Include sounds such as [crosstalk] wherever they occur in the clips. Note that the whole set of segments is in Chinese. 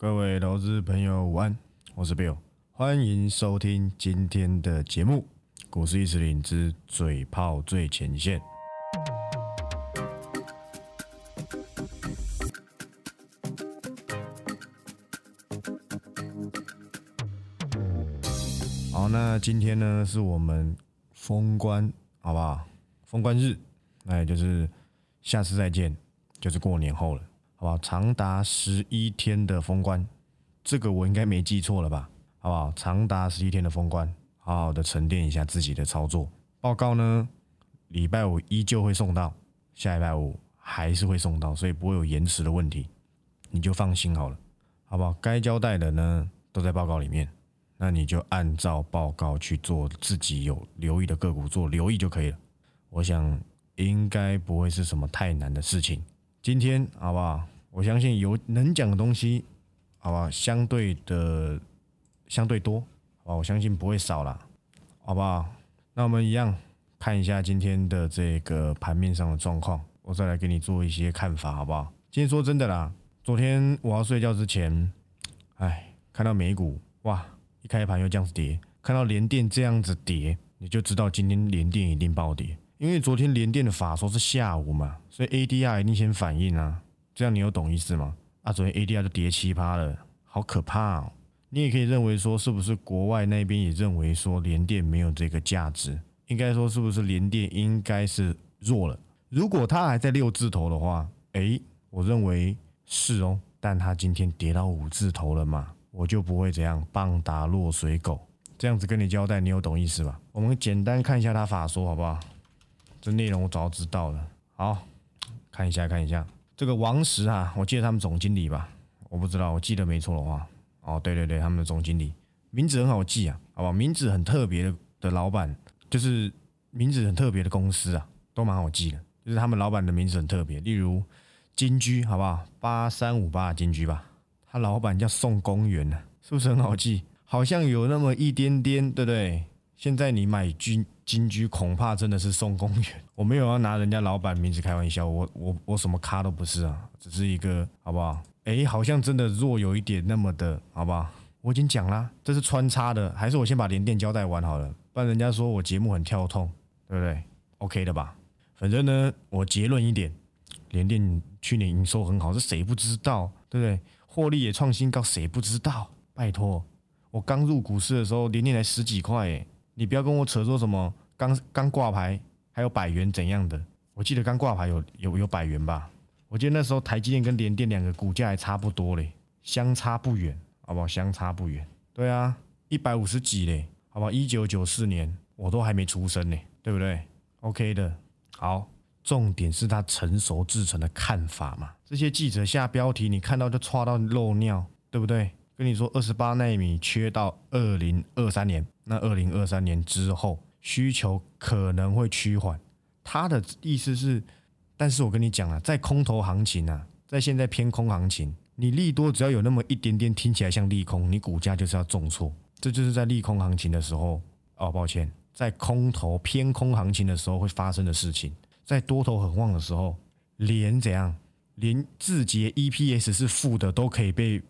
各位投资朋友午安，我是 Bill，欢迎收听今天的节目《股市一词领之嘴炮最前线》。好，那今天呢是我们封关，好不好？封关日，那也就是下次再见，就是过年后了。好不好？长达十一天的封关，这个我应该没记错了吧？好不好？长达十一天的封关，好好的沉淀一下自己的操作。报告呢，礼拜五依旧会送到，下礼拜五还是会送到，所以不会有延迟的问题，你就放心好了，好不好？该交代的呢，都在报告里面，那你就按照报告去做，自己有留意的个股做留意就可以了。我想应该不会是什么太难的事情。今天好不好？我相信有能讲的东西，好吧，相对的相对多，好吧，我相信不会少了，好不好？那我们一样看一下今天的这个盘面上的状况，我再来给你做一些看法，好不好？今天说真的啦，昨天我要睡觉之前，哎，看到美股哇，一开盘又这样子跌，看到连电这样子跌，你就知道今天连电一定暴跌。因为昨天连电的法说是下午嘛，所以 ADR 一定先反应啊，这样你有懂意思吗？啊，昨天 ADR 就跌七趴了，好可怕哦！你也可以认为说，是不是国外那边也认为说连电没有这个价值？应该说是不是连电应该是弱了？如果它还在六字头的话，诶，我认为是哦，但它今天跌到五字头了嘛，我就不会这样棒打落水狗，这样子跟你交代，你有懂意思吧？我们简单看一下它法说好不好？这内容我早知道了。好，看一下看一下这个王石啊，我记得他们总经理吧？我不知道，我记得没错的话，哦，对对对，他们的总经理名字很好记啊，好吧？名字很特别的的老板，就是名字很特别的公司啊，都蛮好记的。就是他们老板的名字很特别，例如金居，好不好？八三五八金居吧，他老板叫宋公元呢，是不是很好记？好像有那么一点点，对不对？现在你买金金居，恐怕真的是送公园。我没有要拿人家老板名字开玩笑，我我我什么咖都不是啊，只是一个好不好？哎，好像真的若有一点那么的，好不好？我已经讲了，这是穿插的，还是我先把连电交代完好了，不然人家说我节目很跳痛，对不对？OK 的吧？反正呢，我结论一点，连电去年营收很好，是谁不知道？对不对？获利也创新高，谁不知道？拜托，我刚入股市的时候，连电才十几块，哎。你不要跟我扯说什么刚刚挂牌还有百元怎样的？我记得刚挂牌有有有百元吧？我记得那时候台积电跟联电两个股价还差不多嘞，相差不远，好不好？相差不远。对啊，一百五十几嘞，好不好？一九九四年我都还没出生呢，对不对？OK 的。好，重点是他成熟制成的看法嘛。这些记者下标题，你看到就戳到漏尿，对不对？跟你说，二十八纳米缺到二零二三年，那二零二三年之后需求可能会趋缓。他的意思是，但是我跟你讲啊，在空头行情啊，在现在偏空行情，你利多只要有那么一点点听起来像利空，你股价就是要重挫。这就是在利空行情的时候，哦，抱歉，在空头偏空行情的时候会发生的事情。在多头很旺的时候，连怎样，连字节 EPS 是负的都可以被。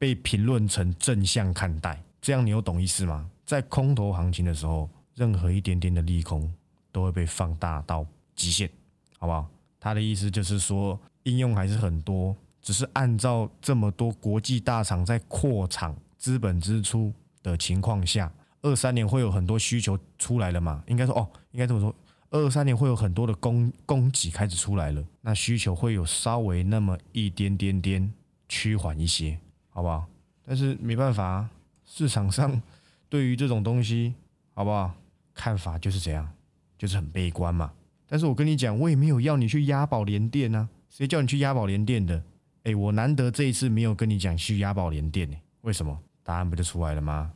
被评论成正向看待，这样你有懂意思吗？在空头行情的时候，任何一点点的利空都会被放大到极限，好不好？他的意思就是说，应用还是很多，只是按照这么多国际大厂在扩厂、资本支出的情况下，二三年会有很多需求出来了嘛？应该说，哦，应该这么说，二三年会有很多的供供给开始出来了，那需求会有稍微那么一点点点趋缓一些。好不好？但是没办法，市场上 [laughs] 对于这种东西，好不好？看法就是这样，就是很悲观嘛。但是我跟你讲，我也没有要你去押宝联电啊，谁叫你去押宝联电的？哎，我难得这一次没有跟你讲去押宝联电呢，为什么？答案不就出来了吗？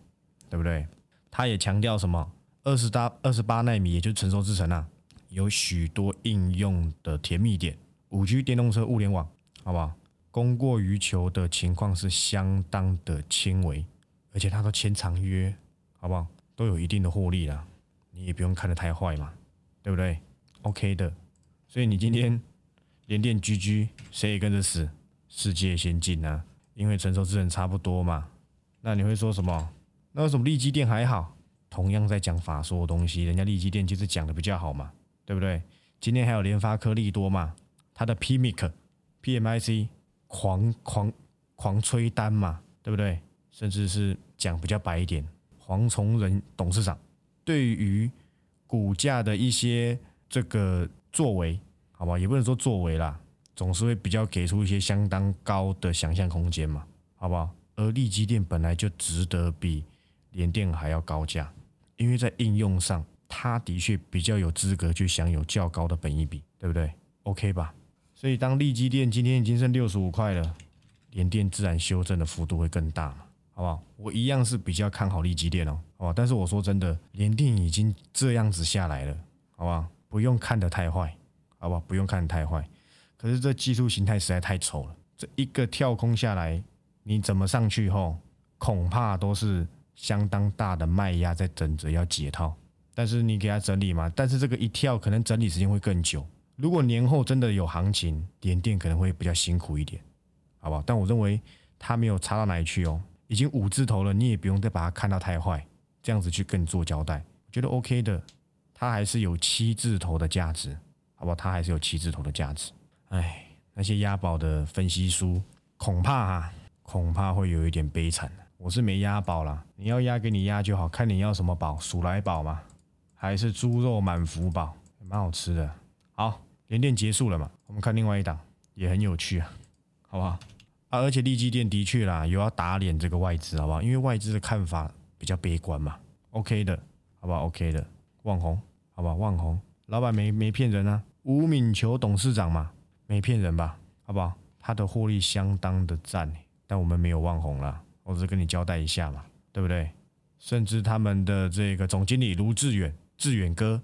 对不对？他也强调什么？二十八二十八纳米，也就是成熟制程啊，有许多应用的甜蜜点，五 G 电动车、物联网，好不好？供过于求的情况是相当的轻微，而且他都签长约，好不好？都有一定的获利了，你也不用看得太坏嘛，对不对？OK 的，所以你今天连电居居，谁也跟着死，世界先进啊因为成熟之人差不多嘛。那你会说什么？那为什么利基电还好？同样在讲法说的东西，人家利基电其实讲的比较好嘛，对不对？今天还有联发科利多嘛，它的 PMIC、PMIC 狂狂狂吹单嘛，对不对？甚至是讲比较白一点，黄崇仁董事长对于股价的一些这个作为，好吧，也不能说作为啦，总是会比较给出一些相当高的想象空间嘛，好不好？而利基电本来就值得比联电还要高价，因为在应用上，它的确比较有资格去享有较高的本益比，对不对？OK 吧？所以当利基电今天已经剩六十五块了，联电自然修正的幅度会更大嘛。好不好？我一样是比较看好利基电哦，好吧？但是我说真的，联电已经这样子下来了，好吧？不用看得太坏，好吧？不用看得太坏。可是这技术形态实在太丑了，这一个跳空下来，你怎么上去后，恐怕都是相当大的卖压在等着要解套。但是你给它整理嘛，但是这个一跳可能整理时间会更久。如果年后真的有行情，联电可能会比较辛苦一点，好不好？但我认为它没有差到哪里去哦。已经五字头了，你也不用再把它看到太坏，这样子去跟你做交代，我觉得 OK 的，它还是有七字头的价值，好不好？它还是有七字头的价值。哎，那些押宝的分析书，恐怕啊，恐怕会有一点悲惨。我是没押宝啦，你要押给你押就好，看你要什么宝，鼠来宝吗？还是猪肉满福宝，蛮好吃的。好，连电结束了嘛？我们看另外一档，也很有趣啊，好不好？啊，而且利基店的确啦，有要打脸这个外资，好不好？因为外资的看法比较悲观嘛。OK 的，好不好？OK 的，万红，好不好？万红，老板没没骗人啊。吴敏球董事长嘛，没骗人吧？好不好？他的获利相当的赞，但我们没有万红了，我只是跟你交代一下嘛，对不对？甚至他们的这个总经理卢志远，志远哥，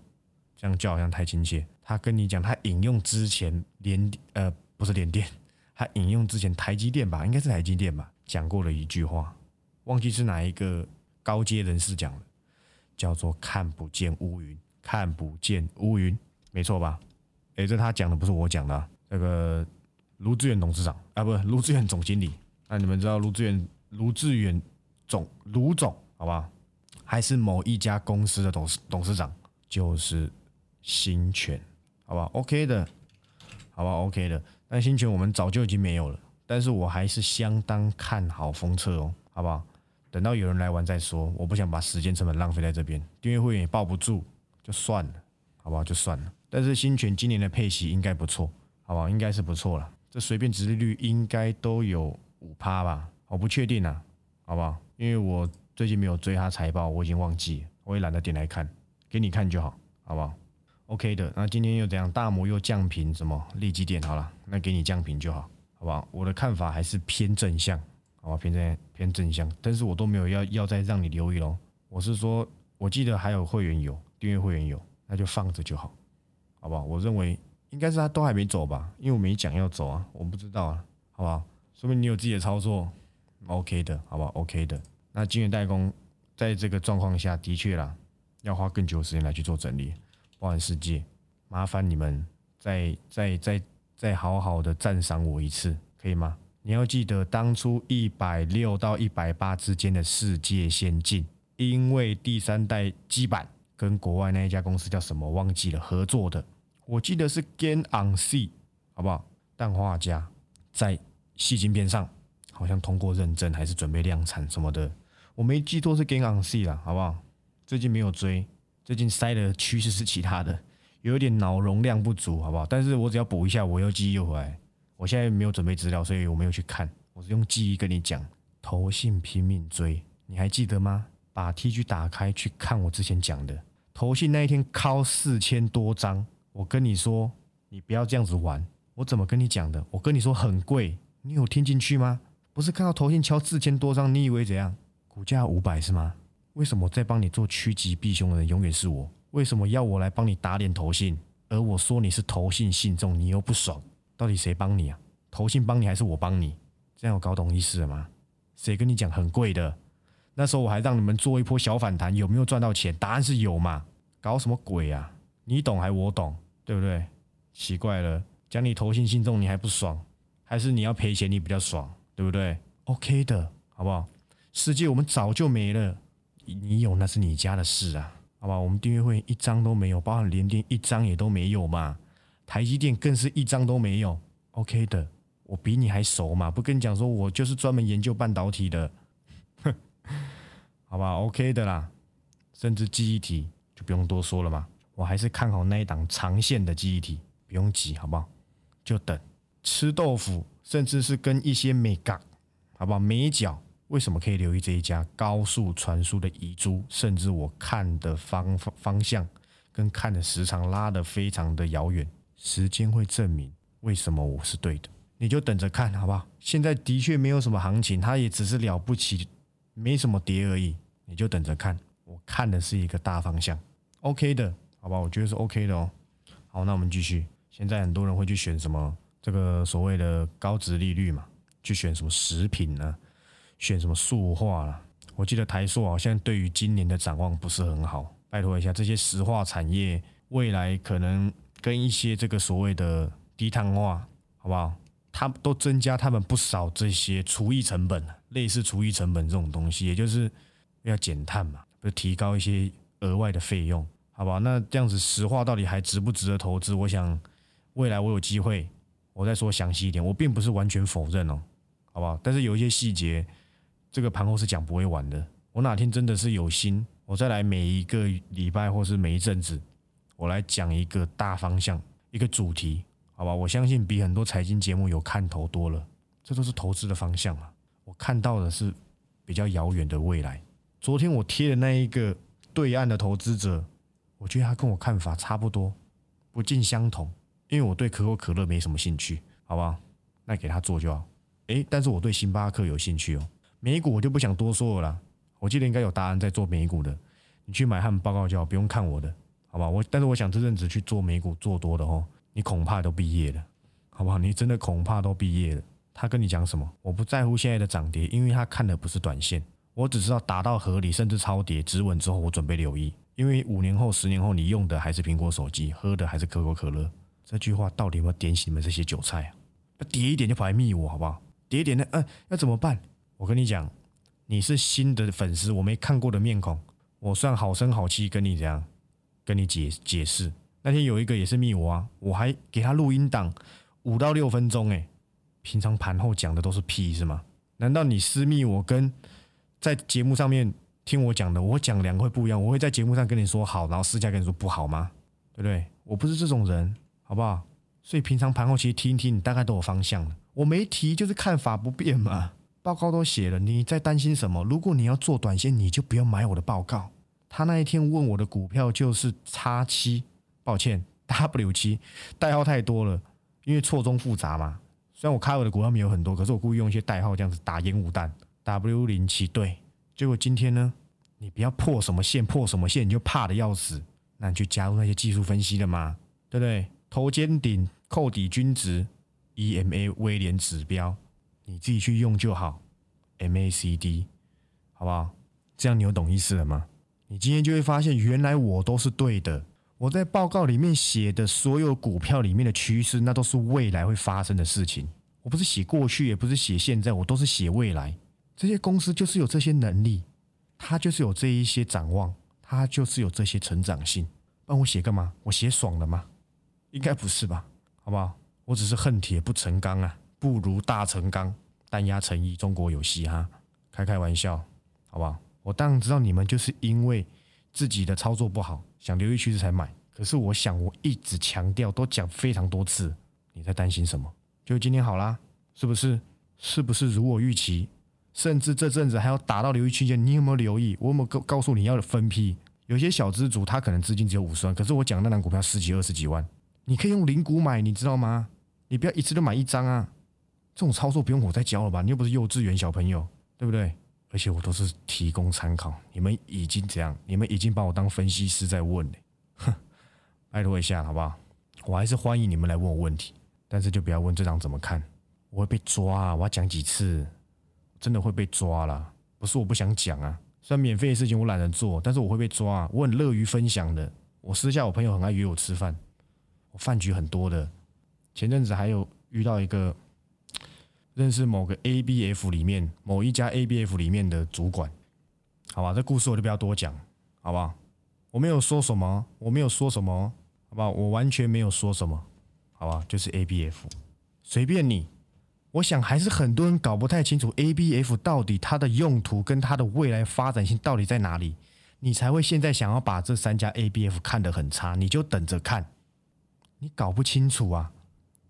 这样叫好像太亲切。他跟你讲，他引用之前连呃，不是连电。他引用之前台积电吧，应该是台积电吧，讲过了一句话，忘记是哪一个高阶人士讲的，叫做“看不见乌云，看不见乌云”，没错吧？哎，这他讲的不是我讲的，那个卢志远董事长啊，不，卢志远总经理。那你们知道卢志远卢志远总卢总好吧？还是某一家公司的董事董事长，就是新权，好吧？OK 的，好吧？OK 的。但新权我们早就已经没有了，但是我还是相当看好封测哦，好不好？等到有人来玩再说，我不想把时间成本浪费在这边，订阅会员也抱不住，就算了，好不好？就算了。但是新权今年的配息应该不错，好不好？应该是不错了，这随便殖利率应该都有五趴吧？我不确定啊，好不好？因为我最近没有追他财报，我已经忘记，我也懒得点来看，给你看就好，好不好？OK 的，那今天又怎样？大摩又降频，什么利基点？好了，那给你降频就好，好不好？我的看法还是偏正向，好吧？偏正偏正向，但是我都没有要要再让你留意喽。我是说，我记得还有会员有订阅会员有，那就放着就好，好不好？我认为应该是他都还没走吧，因为我没讲要走啊，我不知道啊，好不好？说明你有自己的操作，OK 的，好不好？OK 的。那金源代工在这个状况下的确啦，要花更久的时间来去做整理。包含世界，麻烦你们再再再再好好的赞赏我一次，可以吗？你要记得当初一百六到一百八之间的世界先进，因为第三代基板跟国外那一家公司叫什么忘记了合作的，我记得是 Gain on C，好不好？氮化镓在细晶片上好像通过认证，还是准备量产什么的，我没记错是 Gain on C 了，好不好？最近没有追。最近塞的趋势是其他的，有一点脑容量不足，好不好？但是我只要补一下，我又记忆又回来。我现在没有准备资料，所以我没有去看，我是用记忆跟你讲。投信拼命追，你还记得吗？把 T G 打开去看我之前讲的，投信那一天敲四千多张，我跟你说，你不要这样子玩。我怎么跟你讲的？我跟你说很贵，你有听进去吗？不是看到投信敲四千多张，你以为怎样？股价五百是吗？为什么在帮你做趋吉避凶的人永远是我？为什么要我来帮你打脸投信？而我说你是投信信众，你又不爽，到底谁帮你啊？投信帮你还是我帮你？这样有搞懂意思了吗？谁跟你讲很贵的？那时候我还让你们做一波小反弹，有没有赚到钱？答案是有嘛？搞什么鬼啊？你懂还我懂，对不对？奇怪了，讲你投信信众你还不爽，还是你要赔钱你比较爽，对不对？OK 的，好不好？世界我们早就没了，你有那是你家的事啊，好吧？我们订阅会一张都没有，包含联电一张也都没有嘛，台积电更是一张都没有。OK 的，我比你还熟嘛，不跟你讲说我就是专门研究半导体的，哼，[laughs] 好吧？OK 的啦，甚至记忆体就不用多说了嘛，我还是看好那一档长线的记忆体，不用急，好不好？就等吃豆腐，甚至是跟一些美港，好不好？美角为什么可以留意这一家高速传输的遗珠？甚至我看的方方向跟看的时长拉的非常的遥远，时间会证明为什么我是对的。你就等着看好不好？现在的确没有什么行情，它也只是了不起，没什么跌而已。你就等着看，我看的是一个大方向，OK 的，好吧？我觉得是 OK 的哦。好，那我们继续。现在很多人会去选什么这个所谓的高值利率嘛？去选什么食品呢？选什么塑化了？我记得台塑好像对于今年的展望不是很好。拜托一下，这些石化产业未来可能跟一些这个所谓的低碳化，好不好？它都增加他们不少这些厨艺成本，类似厨艺成本这种东西，也就是要减碳嘛，不是提高一些额外的费用，好不好？那这样子石化到底还值不值得投资？我想。未来我有机会，我再说详细一点。我并不是完全否认哦，好不好？但是有一些细节，这个盘后是讲不会完的。我哪天真的是有心，我再来每一个礼拜或是每一阵子，我来讲一个大方向、一个主题，好吧？我相信比很多财经节目有看头多了。这都是投资的方向嘛。我看到的是比较遥远的未来。昨天我贴的那一个对岸的投资者，我觉得他跟我看法差不多，不尽相同。因为我对可口可乐没什么兴趣，好不好？那给他做就好。诶，但是我对星巴克有兴趣哦。美股我就不想多说了啦。我记得应该有答案在做美股的，你去买他们报告就好，不用看我的，好吧？我但是我想这阵子去做美股做多的哦，你恐怕都毕业了，好不好？你真的恐怕都毕业了。他跟你讲什么？我不在乎现在的涨跌，因为他看的不是短线，我只知道达到合理甚至超跌止稳之后，我准备留意。因为五年后、十年后，你用的还是苹果手机，喝的还是可口可乐。这句话到底有没有点醒你们这些韭菜啊？跌一点就跑来密我好不好？跌一点那，嗯，要怎么办？我跟你讲，你是新的粉丝，我没看过的面孔，我算好声好气跟你这样跟你解解释。那天有一个也是密我啊，我还给他录音档五到六分钟，哎，平常盘后讲的都是屁是吗？难道你私密我跟在节目上面听我讲的，我讲两个会不一样？我会在节目上跟你说好，然后私下跟你说不好吗？对不对？我不是这种人。好不好？所以平常盘后其实听一听，你大概都有方向了。我没提，就是看法不变嘛。报告都写了，你在担心什么？如果你要做短线，你就不要买我的报告。他那一天问我的股票就是叉七，抱歉，W 七代号太多了，因为错综复杂嘛。虽然我开我的股票没有很多，可是我故意用一些代号这样子打烟雾弹。W 零七对，结果今天呢，你不要破什么线，破什么线你就怕的要死，那你去加入那些技术分析的嘛，对不对？头肩顶扣底均值，EMA 威廉指标，你自己去用就好。MACD，好不好？这样你有懂意思了吗？你今天就会发现，原来我都是对的。我在报告里面写的所有股票里面的趋势，那都是未来会发生的事情。我不是写过去，也不是写现在，我都是写未来。这些公司就是有这些能力，它就是有这一些展望，它就是有这些成长性。帮我写干嘛？我写爽了吗？应该不是吧？好不好？我只是恨铁不成钢啊，不如大成钢，弹压成一，中国有戏哈！开开玩笑，好不好？我当然知道你们就是因为自己的操作不好，想留意趋势才买。可是我想，我一直强调，都讲非常多次，你在担心什么？就今天好啦，是不是？是不是如我预期？甚至这阵子还要打到留意区间，你有没有留意？我有没有告告诉你要分批？有些小资主他可能资金只有五十万，可是我讲那档股票十几、二十几万。你可以用零股买，你知道吗？你不要一次都买一张啊！这种操作不用我再教了吧？你又不是幼稚园小朋友，对不对？而且我都是提供参考，你们已经这样，你们已经把我当分析师在问了，哼！[laughs] 拜托一下好不好？我还是欢迎你们来问我问题，但是就不要问这张怎么看，我会被抓啊，我要讲几次，真的会被抓了。不是我不想讲啊，虽然免费的事情我懒得做，但是我会被抓，我很乐于分享的。我私下我朋友很爱约我吃饭。我饭局很多的，前阵子还有遇到一个认识某个 ABF 里面某一家 ABF 里面的主管，好吧，这故事我就不要多讲，好不好？我没有说什么，我没有说什么，好不好？我完全没有说什么，好吧？就是 ABF，随便你。我想还是很多人搞不太清楚 ABF 到底它的用途跟它的未来发展性到底在哪里，你才会现在想要把这三家 ABF 看得很差，你就等着看。你搞不清楚啊，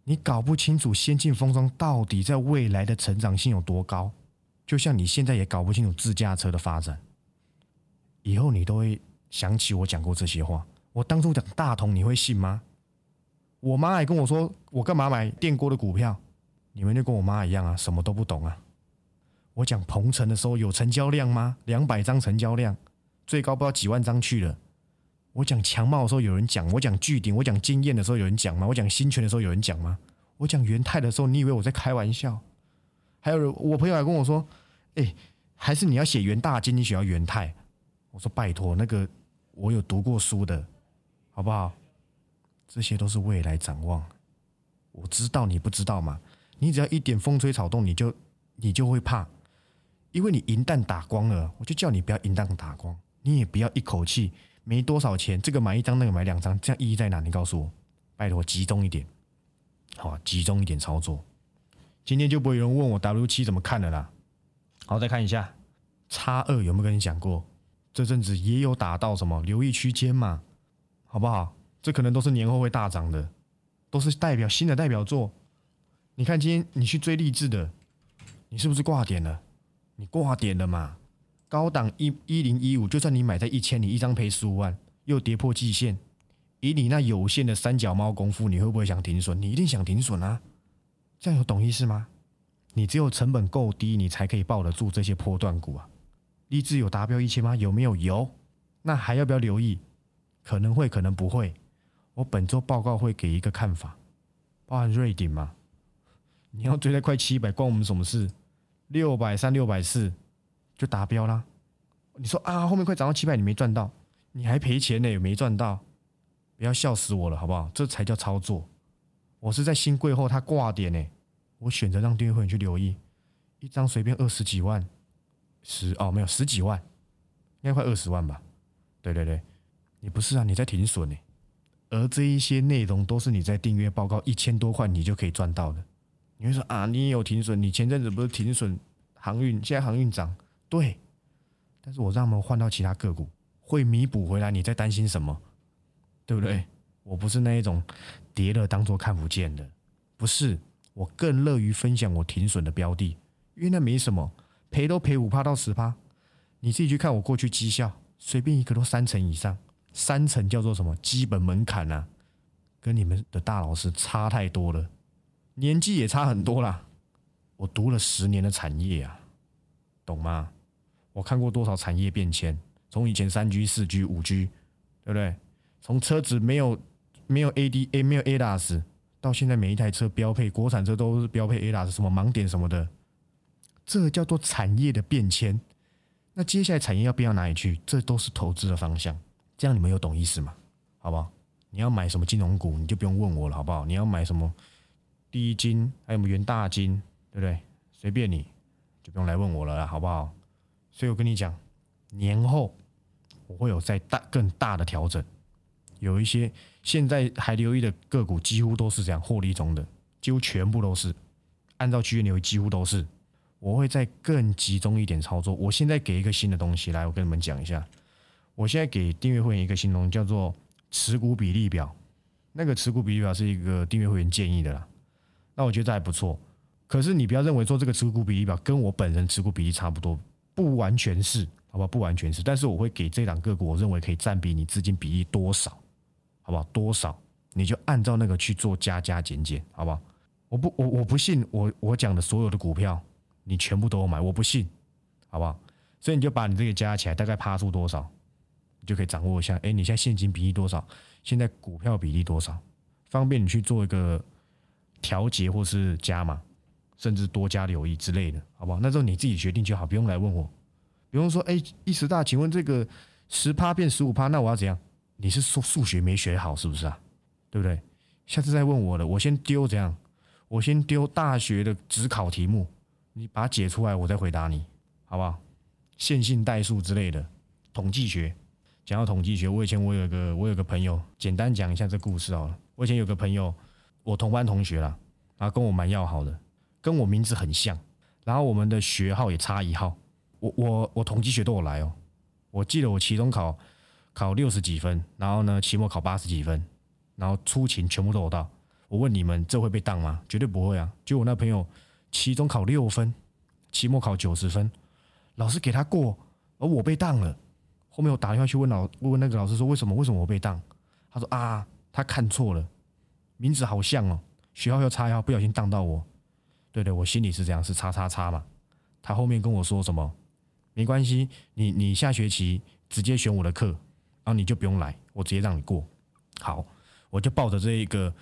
你搞不清楚先进封装到底在未来的成长性有多高，就像你现在也搞不清楚自驾车的发展，以后你都会想起我讲过这些话。我当初讲大同，你会信吗？我妈还跟我说，我干嘛买电锅的股票？你们就跟我妈一样啊，什么都不懂啊！我讲鹏程的时候有成交量吗？两百张成交量，最高不知道几万张去了。我讲强貌的时候有人讲，我讲巨鼎，我讲经验的时候有人讲吗？我讲新权的时候有人讲吗？我讲元泰的时候，你以为我在开玩笑？还有人，我朋友还跟我说：“哎，还是你要写元大经，你写要元泰。”我说：“拜托，那个我有读过书的，好不好？这些都是未来展望，我知道你不知道嘛？”你只要一点风吹草动，你就你就会怕，因为你银弹打光了，我就叫你不要银弹打光，你也不要一口气没多少钱，这个买一张，那个买两张，这样意义在哪？你告诉我，拜托集中一点，好，集中一点操作。今天就不会有人问我 W 七怎么看的啦。好，再看一下叉二有没有跟你讲过？这阵子也有打到什么留意区间嘛，好不好？这可能都是年后会大涨的，都是代表新的代表作。你看，今天你去追励志的，你是不是挂点了？你挂点了嘛？高档一一零一五，就算你买在一千，你一张赔十五万，又跌破季线。以你那有限的三脚猫功夫，你会不会想停损？你一定想停损啊！这样有懂意思吗？你只有成本够低，你才可以抱得住这些波段股啊。立志有达标一千吗？有没有？有。那还要不要留意？可能会，可能不会。我本周报告会给一个看法，包含瑞鼎吗？你要追在快七百，关我们什么事？六百三、六百四就达标啦。你说啊，后面快涨到七百，你没赚到，你还赔钱呢，也没赚到，不要笑死我了，好不好？这才叫操作。我是在新贵后它挂点呢，我选择让订阅会员去留意，一张随便二十几万，十哦没有十几万，应该快二十万吧？对对对，你不是啊，你在停损呢。而这一些内容都是你在订阅报告一千多块你就可以赚到的。你会说啊，你也有停损？你前阵子不是停损航运，现在航运涨，对。但是我让他们换到其他个股，会弥补回来。你在担心什么？对不对？我不是那一种跌了当做看不见的，不是。我更乐于分享我停损的标的，因为那没什么，赔都赔五趴到十趴。你自己去看我过去绩效，随便一个都三成以上，三成叫做什么基本门槛啊？跟你们的大老师差太多了。年纪也差很多啦，我读了十年的产业啊，懂吗？我看过多少产业变迁，从以前三 G、四 G、五 G，对不对？从车子没有没有 ADA 没有 ADAS，到现在每一台车标配国产车都是标配 ADAS，什么盲点什么的，这叫做产业的变迁。那接下来产业要变到哪里去？这都是投资的方向。这样你们有懂意思吗？好不好？你要买什么金融股，你就不用问我了，好不好？你要买什么？第一金还有我们元大金，对不对？随便你，就不用来问我了，好不好？所以我跟你讲，年后我会有在大更大的调整，有一些现在还留意的个股，几乎都是这样获利中的，几乎全部都是按照区域留意，几乎都是。我会再更集中一点操作。我现在给一个新的东西来，我跟你们讲一下。我现在给订阅会员一个新东西，叫做持股比例表。那个持股比例表是一个订阅会员建议的啦。那我觉得还不错，可是你不要认为说这个持股比例表跟我本人持股比例差不多，不完全是，好吧？不完全是，但是我会给这两个股，我认为可以占比你资金比例多少，好不好？多少你就按照那个去做加加减减，好不好？我不，我我不信我我讲的所有的股票你全部都买，我不信，好不好？所以你就把你这个加起来，大概趴出多少，你就可以掌握一下。哎，你现在现金比例多少？现在股票比例多少？方便你去做一个。调节或是加码，甚至多加留意之类的，好不好？那时候你自己决定就好，不用来问我。比方说，哎，一时大，请问这个十趴变十五趴，那我要怎样？你是说数学没学好是不是啊？对不对？下次再问我了，我先丢怎样？我先丢大学的只考题目，你把它解出来，我再回答你，好不好？线性代数之类的，统计学。讲到统计学，我以前我有个我有个朋友，简单讲一下这故事好了。我以前有个朋友，我同班同学啦，啊跟我蛮要好的，跟我名字很像，然后我们的学号也差一号。我我我统计学都有来哦，我记得我期中考考六十几分，然后呢期末考八十几分，然后出勤全部都有到。我问你们，这会被当吗？绝对不会啊！就我那朋友，期中考六分，期末考九十分，老师给他过，而我被当了。后面我打电话去问老问那个老师说为什么为什么我被当？他说啊，他看错了，名字好像哦，学号又差一号，不小心当到我。对对，我心里是这样，是叉叉叉嘛。他后面跟我说什么？没关系，你你下学期直接选我的课，然后你就不用来，我直接让你过。好，我就抱着这一个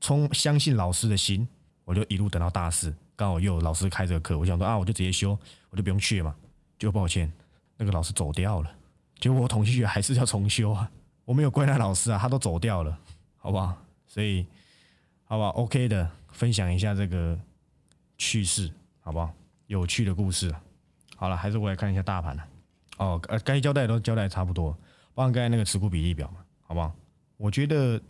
充相信老师的心，我就一路等到大四，刚好又有老师开这个课，我想说啊，我就直接修，我就不用去了嘛。就抱歉，那个老师走掉了。结果我统计学还是要重修啊！我没有怪那老师啊，他都走掉了，好不好？所以，好不好？OK 的，分享一下这个趣事，好不好？有趣的故事。好了，还是我来看一下大盘了。哦，呃，该交代都交代差不多，包括刚才那个持股比例表嘛，好不好？我觉得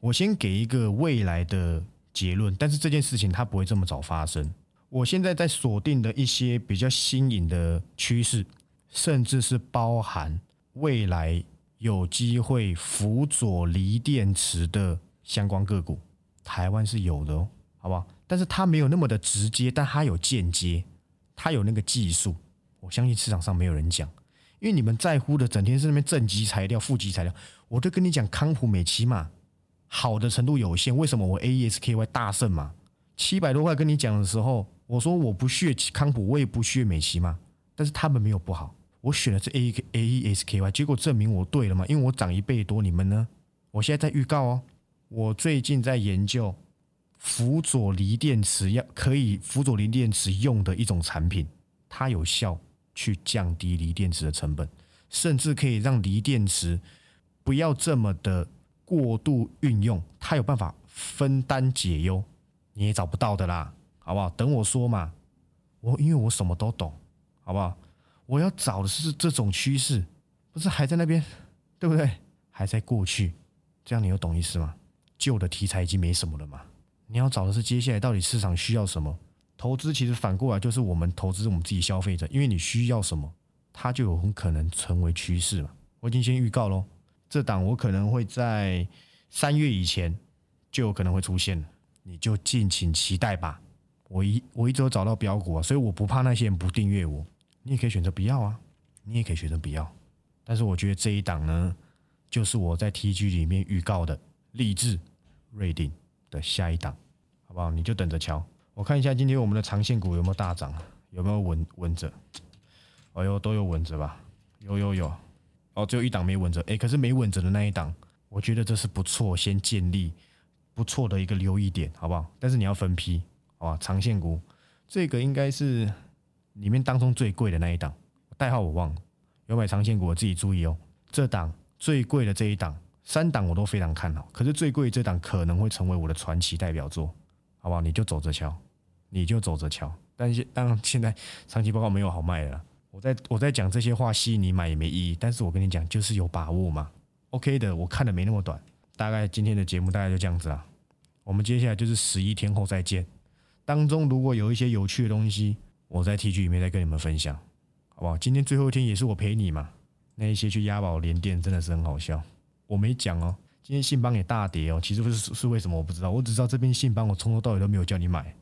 我先给一个未来的结论，但是这件事情它不会这么早发生。我现在在锁定的一些比较新颖的趋势。甚至是包含未来有机会辅佐锂电池的相关个股，台湾是有的哦，好不好？但是它没有那么的直接，但它有间接，它有那个技术。我相信市场上没有人讲，因为你们在乎的整天是那边正极材料、负极材料，我都跟你讲康普美奇嘛，好的程度有限。为什么我 A E S K Y 大胜嘛？七百多块跟你讲的时候，我说我不屑康普，我也不屑美奇嘛，但是他们没有不好。我选的是 A A E S K Y，结果证明我对了嘛？因为我涨一倍多，你们呢？我现在在预告哦，我最近在研究辅佐锂电池要可以辅佐锂电池用的一种产品，它有效去降低锂电池的成本，甚至可以让锂电池不要这么的过度运用，它有办法分担解忧，你也找不到的啦，好不好？等我说嘛，我因为我什么都懂，好不好？我要找的是这种趋势，不是还在那边，对不对？还在过去，这样你有懂意思吗？旧的题材已经没什么了嘛。你要找的是接下来到底市场需要什么？投资其实反过来就是我们投资我们自己消费者，因为你需要什么，它就有很可能成为趋势嘛。我已经先预告喽，这档我可能会在三月以前就有可能会出现，你就敬请期待吧。我一我一直有找到标股啊，所以我不怕那些人不订阅我。你也可以选择不要啊，你也可以选择不要。但是我觉得这一档呢，就是我在 TG 里面预告的励志瑞鼎的下一档，好不好？你就等着瞧。我看一下今天我们的长线股有没有大涨，有没有稳稳着？哎呦，都有稳着吧？有有有。哦，只有一档没稳着。哎，可是没稳着的那一档，我觉得这是不错，先建立不错的一个留意点，好不好？但是你要分批，好吧？长线股这个应该是。里面当中最贵的那一档，代号我忘了。有买长线股，我自己注意哦。这档最贵的这一档，三档我都非常看好。可是最贵这档可能会成为我的传奇代表作，好不好？你就走着瞧，你就走着瞧。但是当然现在长期报告没有好卖了。我在我在讲这些话吸引你买也没意义。但是我跟你讲，就是有把握嘛。OK 的，我看的没那么短。大概今天的节目大概就这样子啊。我们接下来就是十一天后再见。当中如果有一些有趣的东西。我在 T G 里面再跟你们分享，好不好？今天最后一天也是我陪你嘛。那一些去押宝连店真的是很好笑，我没讲哦。今天信邦也大跌哦，其实不是是为什么我不知道，我只知道这边信邦我从头到尾都没有叫你买。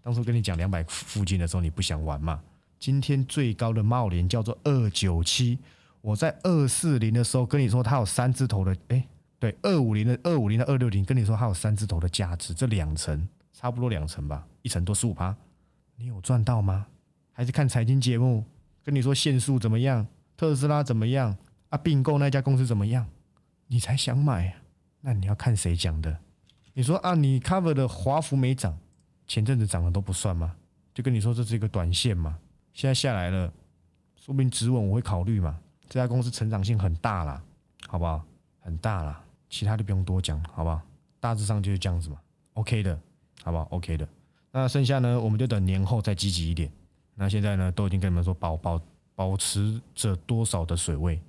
当初跟你讲两百附近的时候你不想玩嘛。今天最高的茂联叫做二九七，我在二四零的时候跟你说它有三字头的，哎，对，二五零的二五零的二六零跟你说它有三字头的价值，这两层差不多两层吧，一层多十五趴。你有赚到吗？还是看财经节目跟你说限速怎么样，特斯拉怎么样啊？并购那家公司怎么样？你才想买？那你要看谁讲的？你说啊，你 cover 的华孚没涨，前阵子涨的都不算吗？就跟你说这是一个短线嘛，现在下来了，说明止稳我会考虑嘛。这家公司成长性很大啦，好不好？很大啦，其他的不用多讲，好不好？大致上就是这样子嘛。OK 的，好不好？OK 的。那剩下呢，我们就等年后再积极一点。那现在呢，都已经跟你们说保保保持着多少的水位，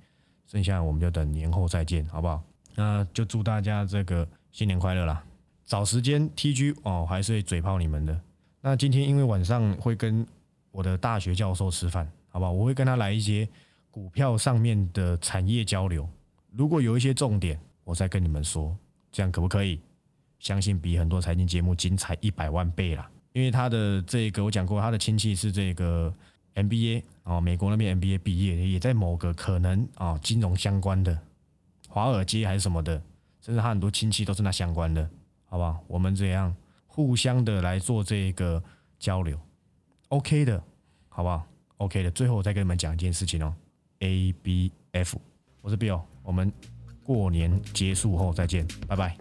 剩下我们就等年后再见，好不好？那就祝大家这个新年快乐啦！找时间 TG 哦，还是会嘴炮你们的。那今天因为晚上会跟我的大学教授吃饭，好不好？我会跟他来一些股票上面的产业交流。如果有一些重点，我再跟你们说，这样可不可以？相信比很多财经节目精彩一百万倍啦！因为他的这个我讲过，他的亲戚是这个 MBA 啊，美国那边 MBA 毕业，也在某个可能啊金融相关的华尔街还是什么的，甚至他很多亲戚都是那相关的，好不好？我们这样互相的来做这个交流，OK 的，好不好？OK 的。最后我再跟你们讲一件事情哦，ABF，我是 Bill，我们过年结束后再见，拜拜。